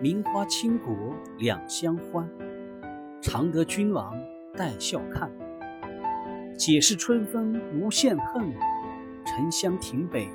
名花倾国两相欢。常得君王带笑看。解释春风无限恨沉香亭北